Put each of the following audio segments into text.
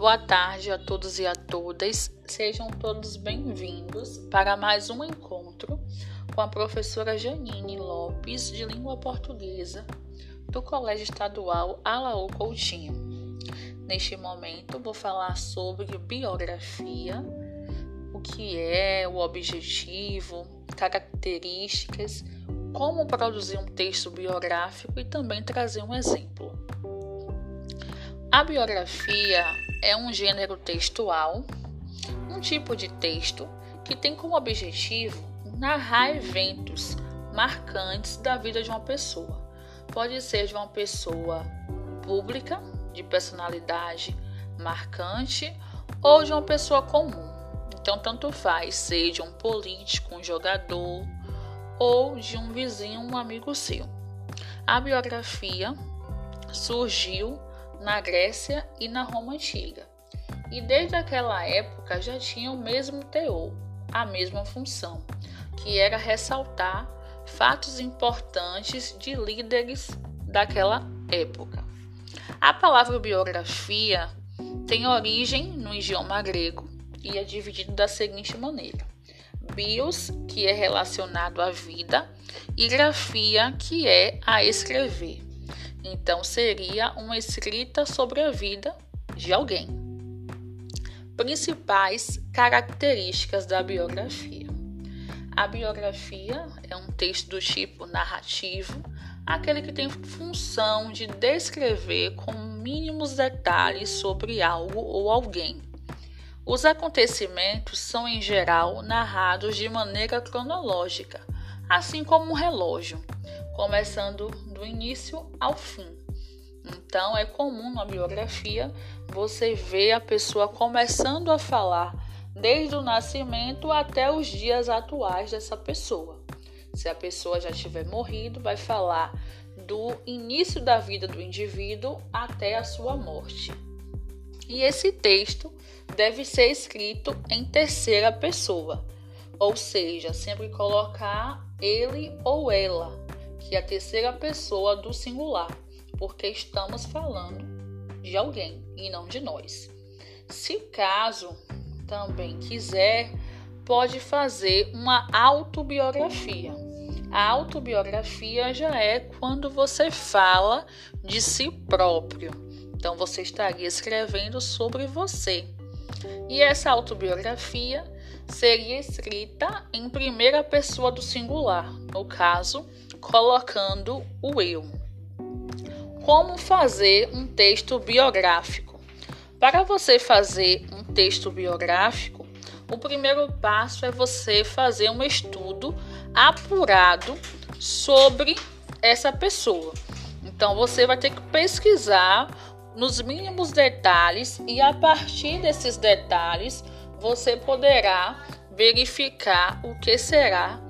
Boa tarde a todos e a todas. Sejam todos bem-vindos para mais um encontro com a professora Janine Lopes, de Língua Portuguesa, do Colégio Estadual Alaú Coutinho. Neste momento, vou falar sobre biografia, o que é, o objetivo, características, como produzir um texto biográfico e também trazer um exemplo. A biografia é um gênero textual, um tipo de texto que tem como objetivo narrar eventos marcantes da vida de uma pessoa. Pode ser de uma pessoa pública, de personalidade marcante, ou de uma pessoa comum. Então, tanto faz, seja um político, um jogador, ou de um vizinho, um amigo seu. A biografia surgiu na Grécia e na Roma antiga. E desde aquela época já tinha o mesmo teor, a mesma função, que era ressaltar fatos importantes de líderes daquela época. A palavra biografia tem origem no idioma grego e é dividido da seguinte maneira: bios, que é relacionado à vida, e grafia, que é a escrever. Então, seria uma escrita sobre a vida de alguém. Principais características da biografia. A biografia é um texto do tipo narrativo, aquele que tem função de descrever com mínimos detalhes sobre algo ou alguém. Os acontecimentos são, em geral, narrados de maneira cronológica, assim como um relógio começando do início ao fim. Então é comum na biografia você ver a pessoa começando a falar desde o nascimento até os dias atuais dessa pessoa. Se a pessoa já tiver morrido, vai falar do início da vida do indivíduo até a sua morte. E esse texto deve ser escrito em terceira pessoa, ou seja, sempre colocar ele ou ela que a terceira pessoa do singular, porque estamos falando de alguém e não de nós. Se caso também quiser, pode fazer uma autobiografia. A autobiografia já é quando você fala de si próprio. Então você estaria escrevendo sobre você. E essa autobiografia seria escrita em primeira pessoa do singular, no caso, colocando o eu. Como fazer um texto biográfico? Para você fazer um texto biográfico, o primeiro passo é você fazer um estudo apurado sobre essa pessoa. Então você vai ter que pesquisar nos mínimos detalhes e a partir desses detalhes você poderá verificar o que será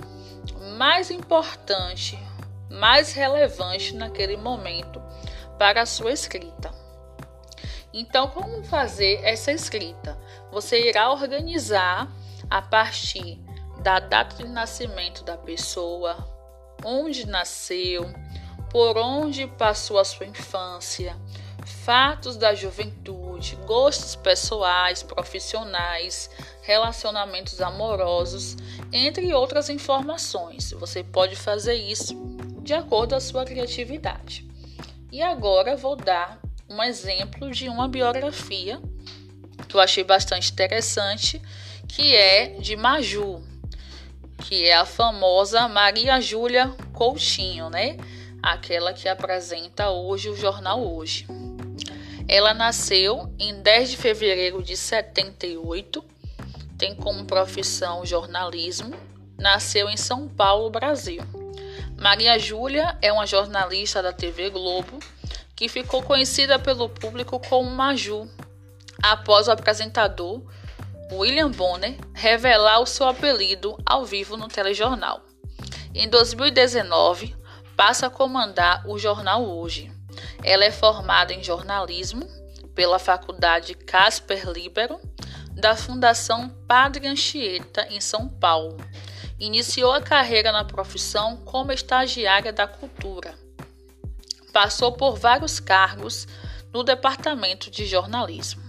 mais importante, mais relevante naquele momento para a sua escrita. Então, como fazer essa escrita? Você irá organizar a partir da data de nascimento da pessoa, onde nasceu, por onde passou a sua infância, fatos da juventude, gostos pessoais, profissionais, relacionamentos amorosos, entre outras informações. Você pode fazer isso de acordo com a sua criatividade. E agora vou dar um exemplo de uma biografia que eu achei bastante interessante, que é de Maju, que é a famosa Maria Júlia Coutinho, né? Aquela que apresenta hoje o jornal Hoje. Ela nasceu em 10 de fevereiro de 78, tem como profissão jornalismo, nasceu em São Paulo, Brasil. Maria Júlia é uma jornalista da TV Globo que ficou conhecida pelo público como Maju, após o apresentador William Bonner revelar o seu apelido ao vivo no telejornal. Em 2019, passa a comandar o jornal Hoje. Ela é formada em jornalismo pela Faculdade Casper Libero da Fundação Padre Anchieta em São Paulo. Iniciou a carreira na profissão como estagiária da cultura. Passou por vários cargos no departamento de jornalismo.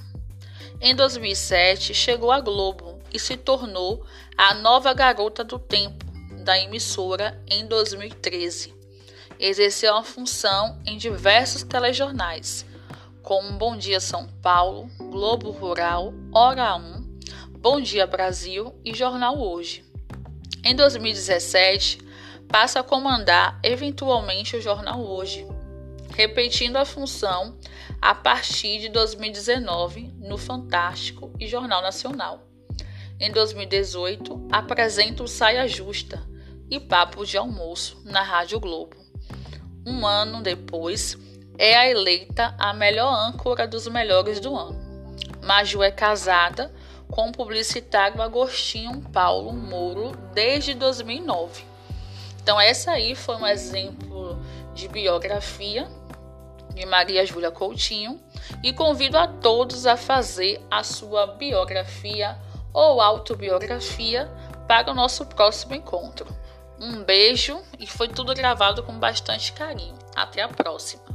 Em 2007, chegou à Globo e se tornou a nova garota do tempo da emissora em 2013. Exerceu a função em diversos telejornais, como Bom Dia São Paulo, Globo Rural, Hora 1, Bom Dia Brasil e Jornal Hoje. Em 2017, passa a comandar eventualmente o Jornal Hoje, repetindo a função a partir de 2019 no Fantástico e Jornal Nacional. Em 2018, apresenta o Saia Justa e Papo de Almoço na Rádio Globo. Um ano depois, é a eleita a melhor âncora dos melhores do ano. Maju é casada com o publicitário Agostinho Paulo Mouro desde 2009. Então, essa aí foi um exemplo de biografia de Maria Júlia Coutinho e convido a todos a fazer a sua biografia ou autobiografia para o nosso próximo encontro. Um beijo e foi tudo gravado com bastante carinho. Até a próxima!